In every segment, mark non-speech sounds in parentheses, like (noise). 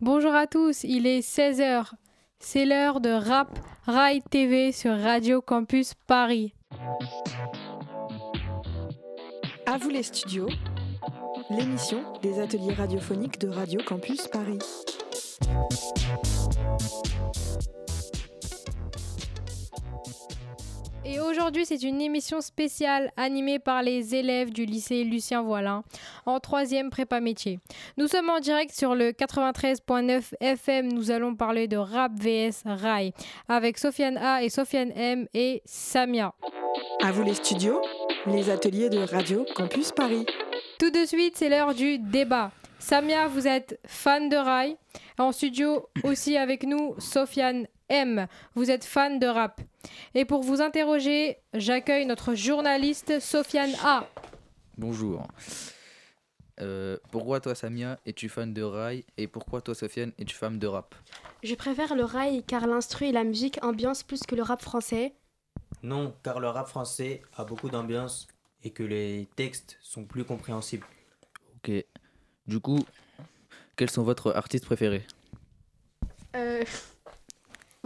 Bonjour à tous, il est 16h. C'est l'heure de Rap Rai TV sur Radio Campus Paris. À vous les studios, l'émission des ateliers radiophoniques de Radio Campus Paris. Et aujourd'hui, c'est une émission spéciale animée par les élèves du lycée Lucien Voilin en troisième prépa métier. Nous sommes en direct sur le 93.9 FM. Nous allons parler de rap vs rail avec Sofiane A et Sofiane M et Samia. À vous les studios, les ateliers de Radio Campus Paris. Tout de suite, c'est l'heure du débat. Samia, vous êtes fan de rail. En studio aussi avec nous, Sofiane M. Vous êtes fan de rap. Et pour vous interroger, j'accueille notre journaliste Sofiane A. Bonjour. Euh, pourquoi toi Samia es-tu fan de rail et pourquoi toi Sofiane es-tu fan de rap? Je préfère le rail car l'instru et la musique ambiance plus que le rap français. Non, car le rap français a beaucoup d'ambiance et que les textes sont plus compréhensibles. Ok. Du coup, quels sont votre artistes préférés? Euh,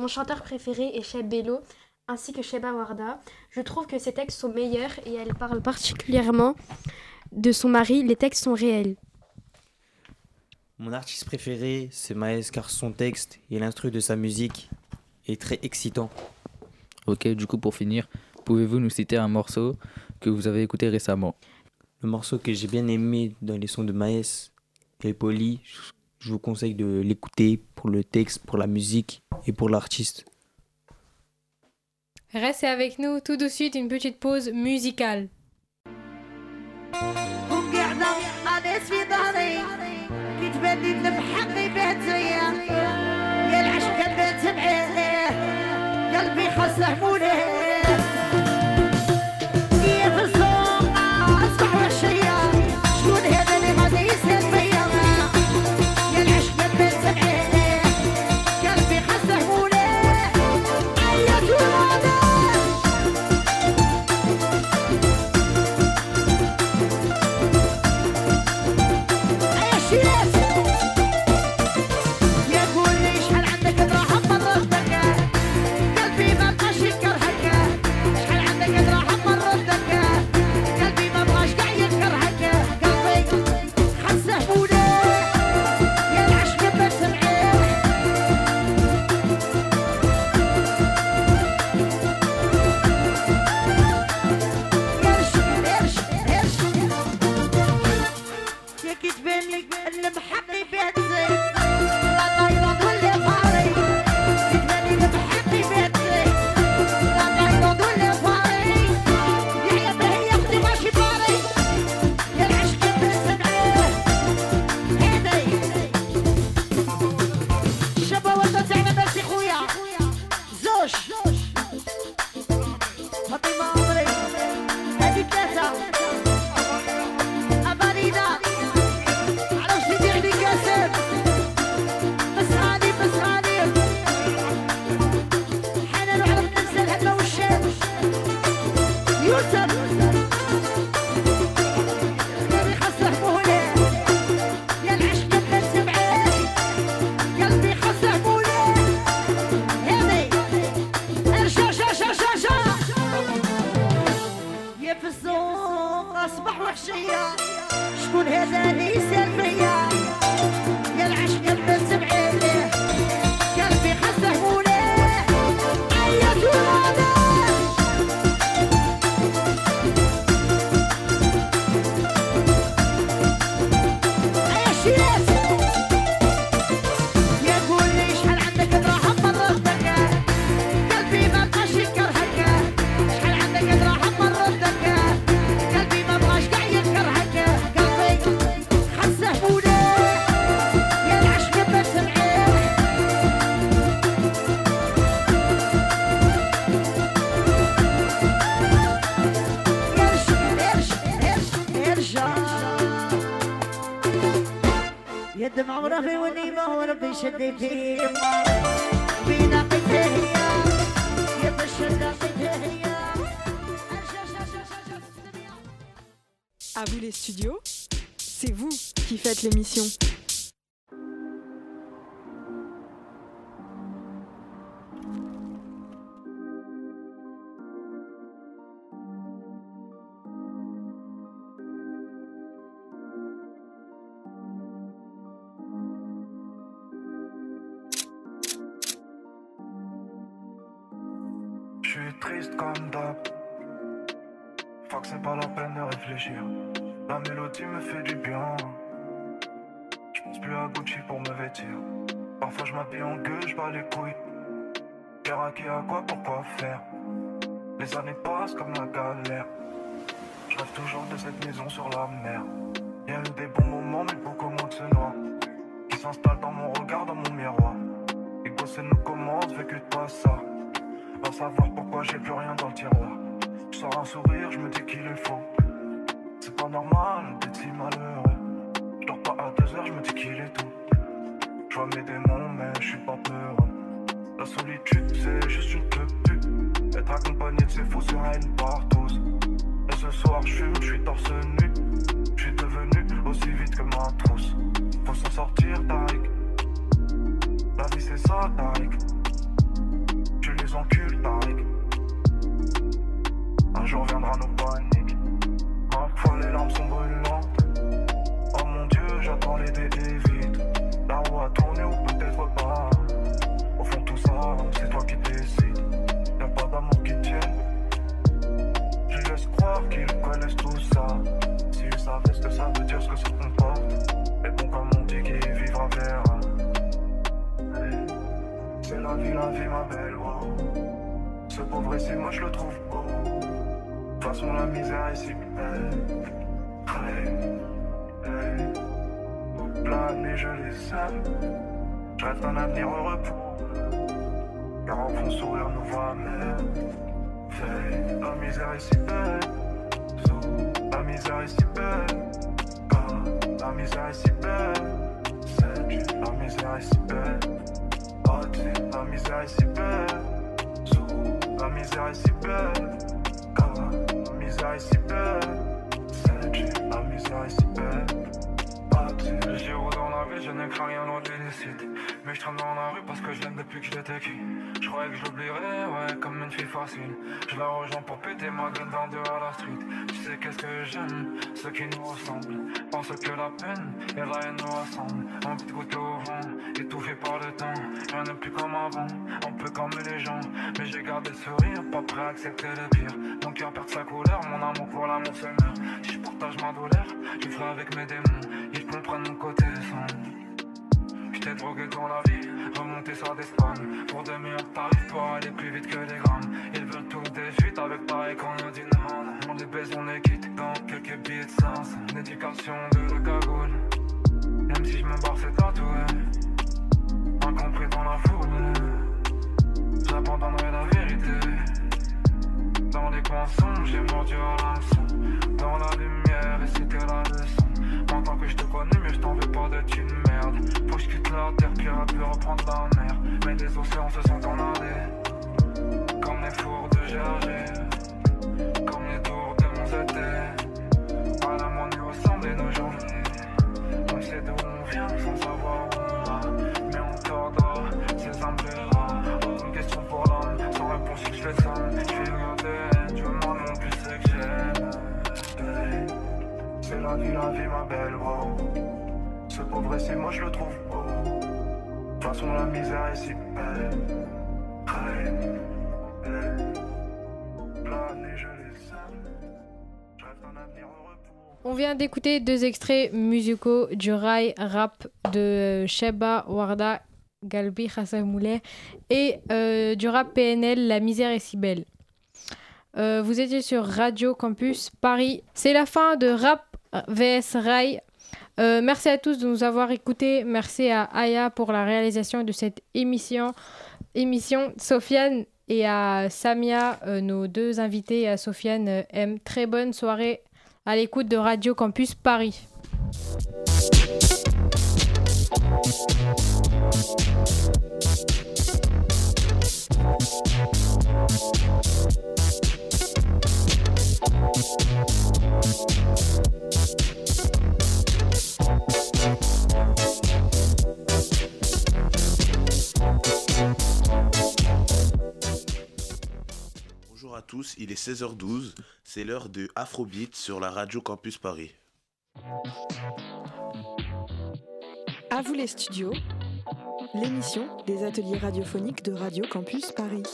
mon chanteur préféré est Cheb Bello ainsi que Sheba Warda. Je trouve que ses textes sont meilleurs et elle parle particulièrement de son mari. Les textes sont réels. Mon artiste préféré, c'est Maes car son texte et l'instru de sa musique est très excitant. Ok, du coup pour finir, pouvez-vous nous citer un morceau que vous avez écouté récemment? Le morceau que j'ai bien aimé dans les sons de Maes est Poli. Je vous conseille de l'écouter pour le texte, pour la musique et pour l'artiste. Restez avec nous tout de suite une petite pause musicale. I'm happy دمع ورفي والنيمة وربي شدي فيه بينا قتهية يا بشر قتهية À vous les studios, c'est vous qui faites l'émission. Triste comme d'hab. Que c'est pas la peine de réfléchir. La mélodie me fait du bien. Je pense plus à Gucci pour me vêtir. Parfois je m'habille en gueule, je bats les couilles. Faire à à quoi, pourquoi faire? Les années passent comme la galère. Je rêve toujours de cette maison sur la mer. Y a eu des bons moments, mais beaucoup moins de ce noir. Qui s'installe dans mon regard, dans mon miroir. Et bosser nous commence, vécu de pas ça. Va savoir pourquoi j'ai plus rien dans le tiroir. Je sors un sourire, je me dis qu'il est faux. C'est pas normal d'être si malheureux. Je dors pas à deux heures, je me dis qu'il est tout. Je vois mes démons, mais je suis pas peureux. La solitude, c'est juste une pub. Être accompagné de ces faux sera une par tous. Et ce soir, je fume, je suis torse nu. Je suis devenu aussi vite que ma trousse. Faut s'en sortir, Tariq. La vie, c'est ça, Tariq. Encules, Tariq. Un jour viendra nos paniques. Parfois, les larmes sont brûlantes. Oh mon dieu, j'attends les dés vite. La roue a tourné ou peut-être pas. Au fond, tout ça, c'est toi qui décides. Y'a pas d'amour qui tienne. Je laisse croire qu'ils connaissent tout ça. S'ils savaient ce que ça veut dire, ce que ça comporte. Mais bon, comme on dit, qui vivra verra. Hey, la vie, la vie, ma belle, wow. Ce pauvre ici, moi je le trouve beau. De toute façon, la misère ici, belle. Hey, hey. Plane et je les aime. Je rêve d'un avenir heureux pour. Car au fond, sourire nous voit même. Fait, la misère est si belle. La misère est si belle. Ah, la misère est si belle. C'est la misère est si belle. Misère est si belle. Sous, la misère est si belle. Ah, la misère est si belle. Je traîne dans la rue parce que je l'aime depuis que j'étais qui. Je croyais que je l'oublierais, ouais, comme une fille facile. Je la rejoins pour péter ma gueule dans deux à la street. Tu sais qu'est-ce que j'aime, ceux qui nous ressemblent. Pensent que la peine et la haine nous rassemblent. Un petit goûter au vent, étouffé par le temps. Rien n'est plus comme avant, on peut calmer les gens. Mais j'ai gardé le sourire, pas prêt à accepter le pire. Mon cœur perd sa couleur, mon amour pour l'amour se meurt. Si je partage ma douleur, je ferai avec mes démons. Ils comprennent mon côté sombre. J't'ai drogué dans la vie, remonter ça d'Espagne Pour des meilleurs tarifs, pour aller plus vite que les grammes. Ils veulent tous des avec pareil qu'on nous dit non. On les baise, on les quitte dans quelques billets de sens. L'éducation de la cagoule. Même si je me barre c'est tatoué Incompris dans la foule. J'abandonnerai la vérité. Dans les coins sombres, j'ai mordu à l'hameçon Dans la lumière, et c'était la leçon. Maintenant que je te connais, mais je t'en veux pas d'être une merde. Faut que je quitte la terre, puis à pu reprendre la mer. Mais les océans se sont enladés. Comme les fours de Gergé. Comme les tours de mon ZT. À la monnaie ressemblent nos journées. On sait d'où on vient sans savoir où on va. Mais on tordra, et rare. Aucune question pour l'homme, sans réponse si je fais ça. Je vais regarder, tu me demandes plus c'est que j'aime. C'est la vie, la vie, ma belle, wow. Ce pauvre moi je le trouve beau. Heureux pour On vient d'écouter deux extraits musicaux du rail rap de Sheba Warda Galbi Hassamouleh et euh, du rap PNL La misère est si belle. Euh, vous étiez sur Radio Campus Paris. C'est la fin de Rap VS Rail. Euh, merci à tous de nous avoir écoutés. Merci à Aya pour la réalisation de cette émission. émission. Sofiane et à Samia, euh, nos deux invités, et à Sofiane euh. Très bonne soirée à l'écoute de Radio Campus Paris. Bonjour à tous, il est 16h12, c'est l'heure de Afrobeat sur la radio Campus Paris. À vous les studios, l'émission des ateliers radiophoniques de Radio Campus Paris.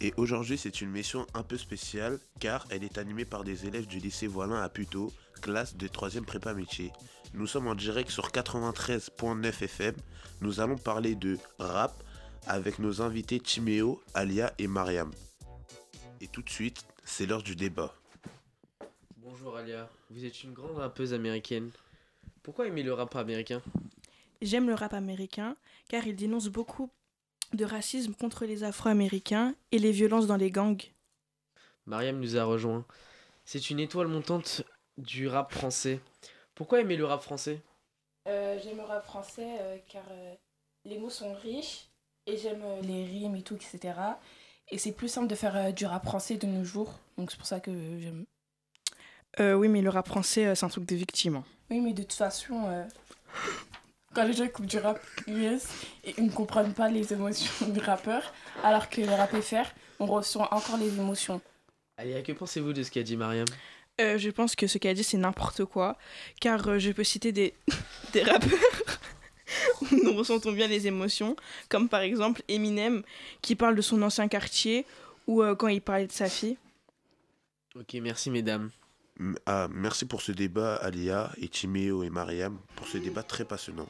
Et aujourd'hui, c'est une mission un peu spéciale car elle est animée par des élèves du lycée Voilin à Puteaux classe de 3e prépa métier. Nous sommes en direct sur 93.9 FM. Nous allons parler de rap avec nos invités Timéo, Alia et Mariam. Et tout de suite, c'est l'heure du débat. Bonjour Alia, vous êtes une grande rappeuse américaine. Pourquoi aimer le rap américain? J'aime le rap américain car il dénonce beaucoup de racisme contre les Afro-Américains et les violences dans les gangs. Mariam nous a rejoint. C'est une étoile montante du rap français. Pourquoi aimer le rap français? Euh, j'aime le rap français euh, car euh, les mots sont riches et j'aime euh, les rimes et tout, etc. Et c'est plus simple de faire euh, du rap français de nos jours, donc c'est pour ça que euh, j'aime. Euh, oui, mais le rap français, euh, c'est un truc de victime. hein. Oui, mais de toute façon, euh, quand les gens écoutent du rap US et ils ne comprennent pas les émotions du rappeur, alors que le rap FR, on ressent encore les émotions. Alia, que pensez-vous de ce qu'a dit Mariam? Euh, je pense que ce qu'elle a dit, c'est n'importe quoi, car euh, je peux citer des, (laughs) des rappeurs où nous ressentons bien les émotions, comme par exemple Eminem, qui parle de son ancien quartier, ou euh, quand il parlait de sa fille. Ok, merci mesdames. M- ah, merci pour ce débat, Alia et Timéo et Mariam, pour ce débat très passionnant.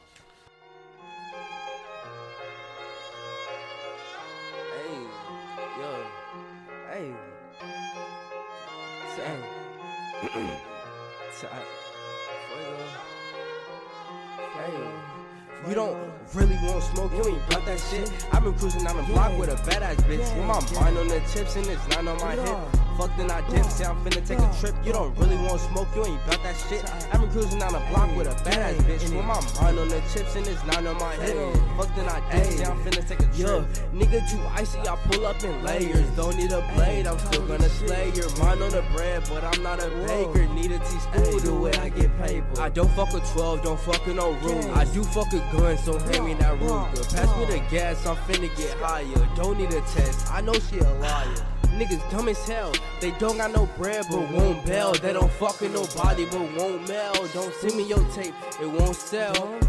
You don't really want smoke, you ain't about that shit. I've been cruising down the block with a badass bitch. With my mind on the tips and it's not on my hip. Fuck then I dip, say I'm finna take a trip. You don't really want smoke, you ain't about that shit. I've been cruising down the block with a badass bitch. With my mind on the chips and it's not on my hip. Fuck then I dip, say I'm finna take a trip. Nigga, too icy, I pull up in layers. Don't need a blade, I'm still gonna slay your mind on the bread, but I'm not a baker. Need a teaspoon the way I get paper. I don't fuck with 12, don't fuck with no rules. I do fuck with guns, so hand me that Ruger. Pass me the gas, I'm finna get higher. Don't need a test, I know she a liar. Niggas dumb as hell, they don't got no bread but won't bail. They don't fuck with nobody but won't mail. Don't send me your tape, it won't sell.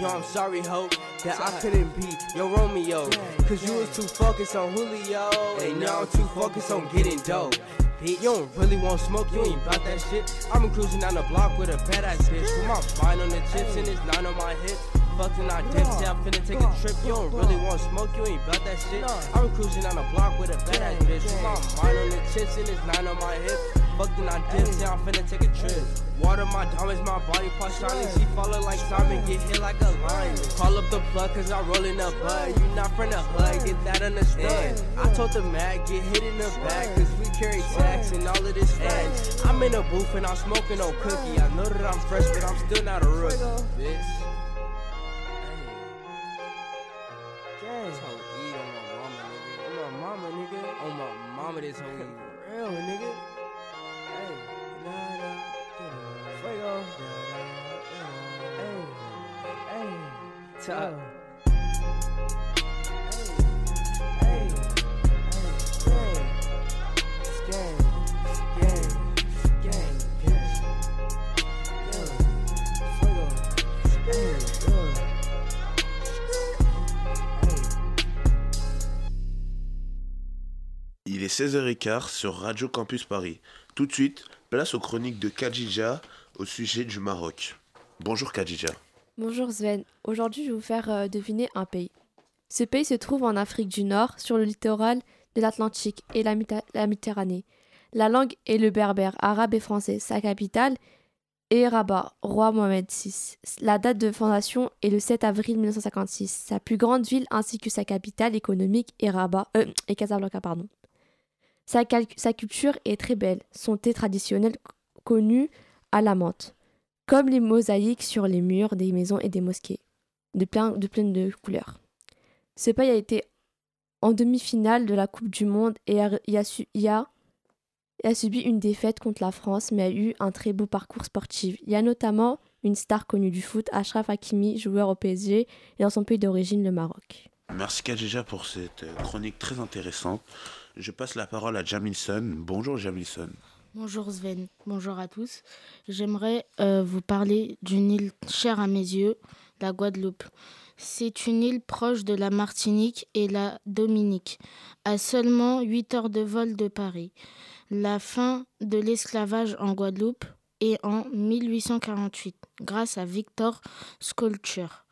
Yo, I'm sorry, ho, that I couldn't be your Romeo. Cause you was too focused on Julio. And now I'm too focused on getting dope. You don't really want smoke, you ain't about that shit. I'm cruising down the block with a badass bitch. With my mind on the chips and it's nine on my hip. Fucked and I dip, say I'm finna take a trip. You don't really want smoke, you ain't about that shit. I'm cruising on the block with a badass bitch. With my mind on the chips and it's nine on my hip. Fucked and I dip, say I'm finna take a trip. Water my diamonds, my body part shining. She follow like Simon, get hit like a lion. Call up the plug, cause I'm rolling up bud. You not from the hood, get that understood. I told the mag, get hit in the back, cause we carry tax and all of this fat. I'm in a booth and I'm smoking on cookie. I know that I'm fresh, but I'm still not a rookie. Bitch. own 16h15 sur Radio Campus Paris. Tout de suite, place aux chroniques de Khadija au sujet du Maroc. Bonjour Khadija. Bonjour Sven, aujourd'hui je vais vous faire euh, deviner un pays. Ce pays se trouve en Afrique du Nord, sur le littoral de l'Atlantique et la, Méditerranée. La langue est le berbère, arabe et français. Sa capitale est Rabat, roi Mohamed VI. La date de fondation est le 7 avril 1956. Sa plus grande ville ainsi que sa capitale économique est Rabat, euh, et Casablanca, pardon. Sa, culture est très belle. Son thé traditionnel connu à la menthe comme les mosaïques sur les murs des maisons et des mosquées, de plein de, couleurs. Ce pays a été en demi-finale de la Coupe du Monde et a, a subi une défaite contre la France, mais a eu un très beau parcours sportif. Il y a notamment une star connue du foot, Ashraf Hakimi, joueur au PSG, et dans son pays d'origine, le Maroc. Merci Khadija pour cette euh, chronique très intéressante. Je passe la parole à Jamilson. Bonjour Jamilson. Bonjour Sven, bonjour à tous. J'aimerais euh, vous parler d'une île chère à mes yeux, la Guadeloupe. C'est une île proche de la Martinique et la Dominique, à seulement 8 heures de vol de Paris. La fin de l'esclavage en Guadeloupe est en 1848, grâce à Victor Sculpture.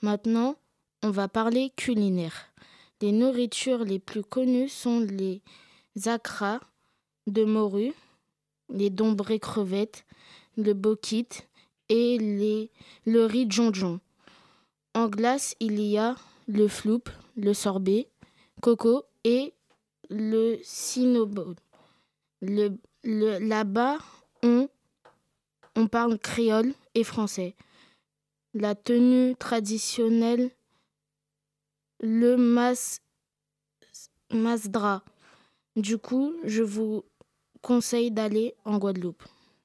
Maintenant, on va parler culinaire. Les nourritures les plus connues sont les acras de morue, les dombrés crevettes, le bokit et les, le riz jonjon. En glace, il y a le floup, le sorbet, coco et le cinnamon. Le, le- Là-bas, on parle créole et français. La tenue traditionnelle, le mas, masdra. Du coup, je vous conseille d'aller en Guadeloupe.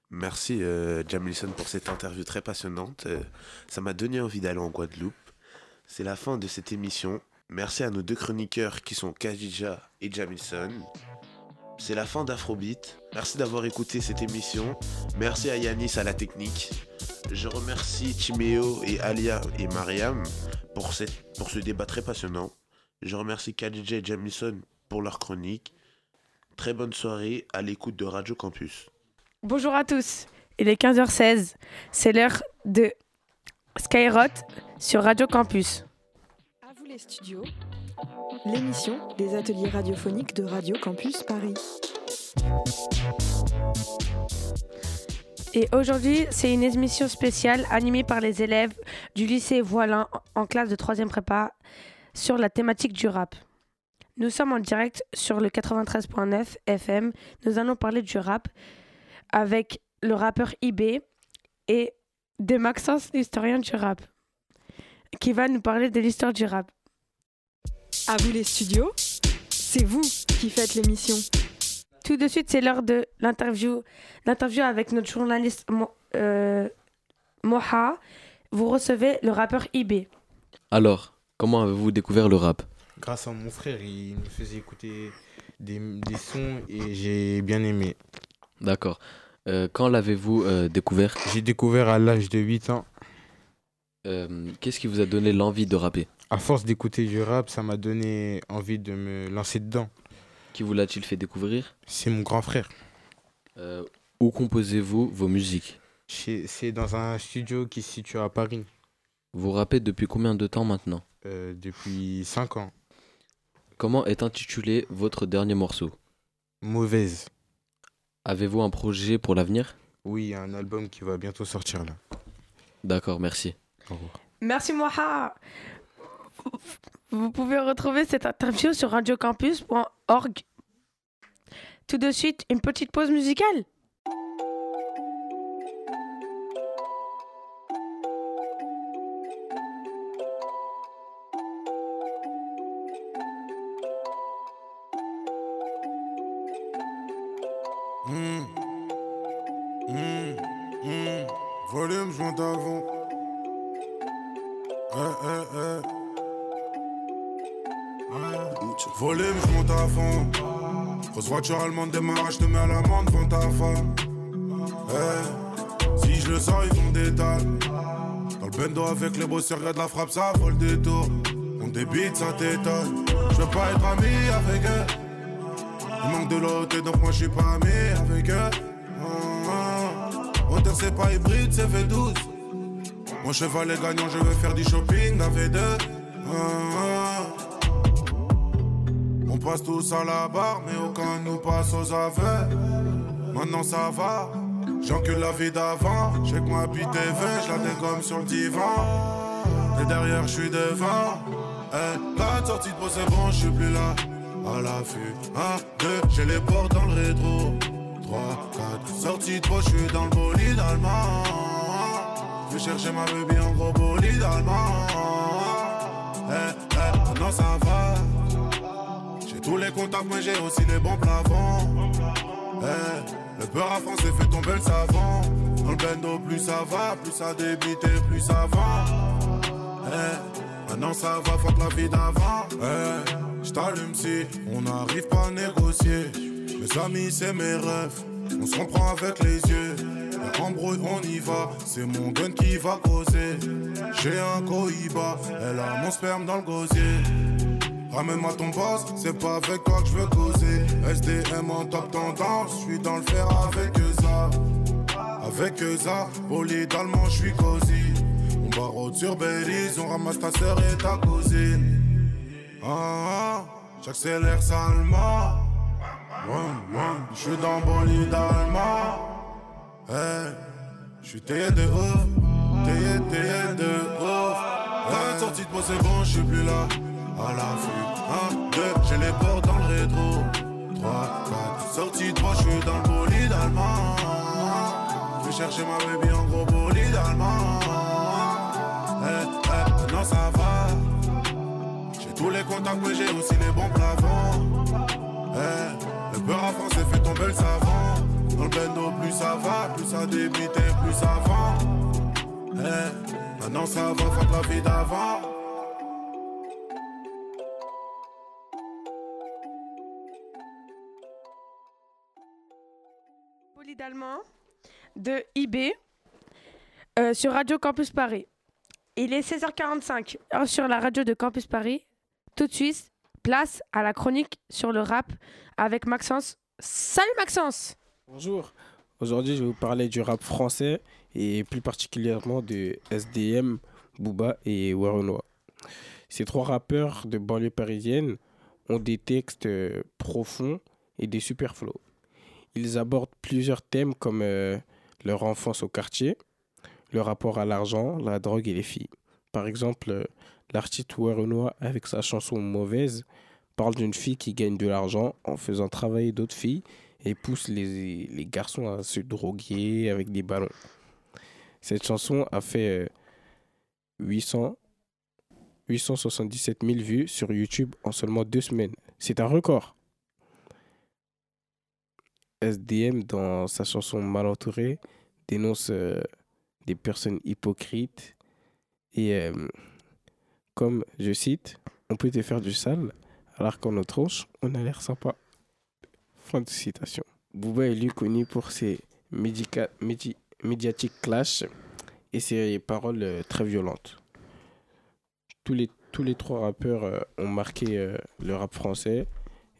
Merci euh, Jamilson pour cette interview très passionnante. Euh, ça m'a donné envie d'aller en Guadeloupe. C'est la fin de cette émission. Merci à nos deux chroniqueurs qui sont Kajija et Jamilson. C'est la fin d'Afrobeat. Merci d'avoir écouté cette émission. Merci à Yanis à la technique. Je remercie Timéo et Alia et Mariam pour, cette, pour ce débat très passionnant. Je remercie Kajija et Jamilson pour leur chronique. Très bonne soirée à l'écoute de Radio Campus. Bonjour à tous, il est 15h16, c'est l'heure de Skyrot sur Radio Campus. À vous les studios, l'émission des ateliers radiophoniques de Radio Campus Paris. Et aujourd'hui, c'est une émission spéciale animée par les élèves du lycée Voilin en classe de 3e prépa sur la thématique du rap. Nous sommes en direct sur le 93.9 FM. Nous allons parler du rap avec le rappeur IB et de Maxence, l'historien du rap, qui va nous parler de l'histoire du rap. À vous les studios, c'est vous qui faites l'émission. Tout de suite, c'est l'heure de l'interview, l'interview avec notre journaliste Mo- euh, Moha. Vous recevez le rappeur IB. Alors, comment avez-vous découvert le rap? Grâce à mon frère, il me faisait écouter des, des sons et j'ai bien aimé. D'accord. Euh, quand l'avez-vous euh, découvert? J'ai découvert à l'âge de 8 ans. Euh, Qu'est-ce qui vous a donné l'envie de rapper? À force d'écouter du rap, ça m'a donné envie de me lancer dedans. Qui vous l'a-t-il fait découvrir C'est mon grand frère. Euh, Où composez-vous vos musiques C'est dans un studio qui se situe à Paris Vous rappez depuis combien de temps maintenant euh, depuis 5 ans. Comment est intitulé votre dernier morceau Mauvaise. Avez-vous un projet pour l'avenir Oui, un album qui va bientôt sortir là. D'accord, merci. Au revoir. Merci Moha. Vous pouvez retrouver cette interview sur radiocampus.org. Tout de suite, une petite pause musicale. Mmh. Mmh. Mmh. Volume, je monte avant. Eh, eh, eh. Ouais. Volume, à fond. Grosse voiture allemande démarrage, je te mets à l'amende devant ta femme. Eh. Si je le sens, ils font des. Dans le bendo avec les bosseurs, y'a de la frappe, ça vole des tours. On débite, ça t'étonne. Je veux pas être ami avec eux. Il manque de l'autre donc moi je suis pas ami avec eux. Ah, ah. Auteur c'est pas hybride, c'est V12. Mon cheval est gagnant, je veux faire du shopping à V2. Ah, ah. On passe tous à la barre, mais aucun nous passe aux aveux. Maintenant ça va, j'encule la vie d'avant. J'ai que moi bite est vain, je la sur le divan. Et derrière, je suis devant. Eh, la sortie de peau, c'est bon, je suis plus là. À l'affût, 1, 2, j'ai les portes dans le rétro. 3, 4, sortie de peau, je suis dans le bolide allemand. Je vais chercher ma baby en gros bolide allemand. Eh, eh, maintenant ça va. Tous les contacts, mais j'ai aussi les bons plafonds. Eh, le beurre à français fait tomber le savon. Dans le bendo, plus ça va, plus ça débite et plus ça va. Eh, maintenant ça va, fuck la vie d'avant. Eh, j't'allume si on n'arrive pas à négocier. Mes amis, c'est mes rêves. On se comprend avec les yeux. Embrouille, on y va. C'est mon gun qui va causer. J'ai un cohiba. Elle a mon sperme dans le gosier. Ramène-moi ton boss, c'est pas avec toi que je veux causer. SDM en top tendance, je suis dans le fer avec ça. Avec ça, bolide allemand, je suis cosy. On barre sur Belize, on ramasse ta sœur et ta cousine. Ah, ah, j'accélère salement. Je suis dans bolide allemand. Hey, je suis taillé de ouf, taillé, taillé de ouf. Hey, sortie de moi, c'est bon, je suis plus là. À la vue, 1, 2, j'ai les portes dans le rétro. 3, 4, sortie de moi, je suis dans le bolide allemand. Je vais chercher ma baby en gros bolide allemand. Eh, eh, non, ça va. J'ai tous les contacts, mais j'ai aussi les bons plafonds. Eh, le beurre à français fait tomber le savant. Dans le bendo, plus ça va, plus ça débite et plus ça. Eh, maintenant ça va, fuck la vie d'avant. De IB euh, sur Radio Campus Paris. Il est 16h45 heure sur la radio de Campus Paris. Tout de suite, place à la chronique sur le rap avec Maxence. Salut Maxence Bonjour. Aujourd'hui, je vais vous parler du rap français et plus particulièrement de SDM, Booba et Warenois. Ces trois rappeurs de banlieue parisienne ont des textes euh, profonds et des super flows. Ils abordent plusieurs thèmes comme euh, leur enfance au quartier, le rapport à l'argent, la drogue et les filles. Par exemple, euh, l'artiste Warenois, avec sa chanson Mauvaise, parle d'une fille qui gagne de l'argent en faisant travailler d'autres filles et pousse les, les garçons à se droguer avec des ballons. Cette chanson a fait euh, 800, 877 000 vues sur YouTube en seulement deux semaines. C'est un record. SDM, dans sa chanson Mal entouré, dénonce euh, des personnes hypocrites et, euh, comme je cite, on peut te faire du sale alors qu'en notre tronche, on a l'air sympa. Fin de citation. Booba est lui connu pour ses médiatiques clashs et ses paroles euh, très violentes. Tous les, tous les trois rappeurs ont marqué le rap français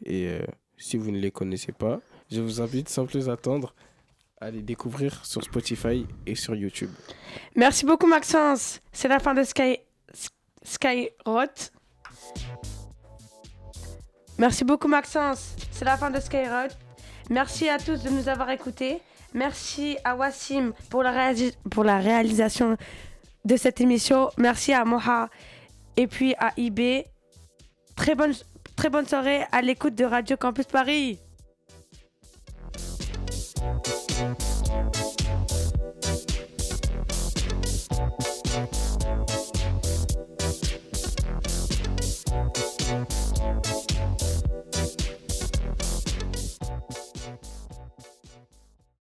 et si vous ne les connaissez pas, je vous invite sans plus attendre à les découvrir sur Spotify et sur YouTube. Merci beaucoup Maxence. C'est la fin de Sky Skyrock. Merci beaucoup Maxence. C'est la fin de Skyrock. Merci à tous de nous avoir écoutés. Merci à Wassim pour la, réalisation de cette émission. Merci à Moha et puis à IB. Très bonne soirée à l'écoute de Radio Campus Paris. Thank you.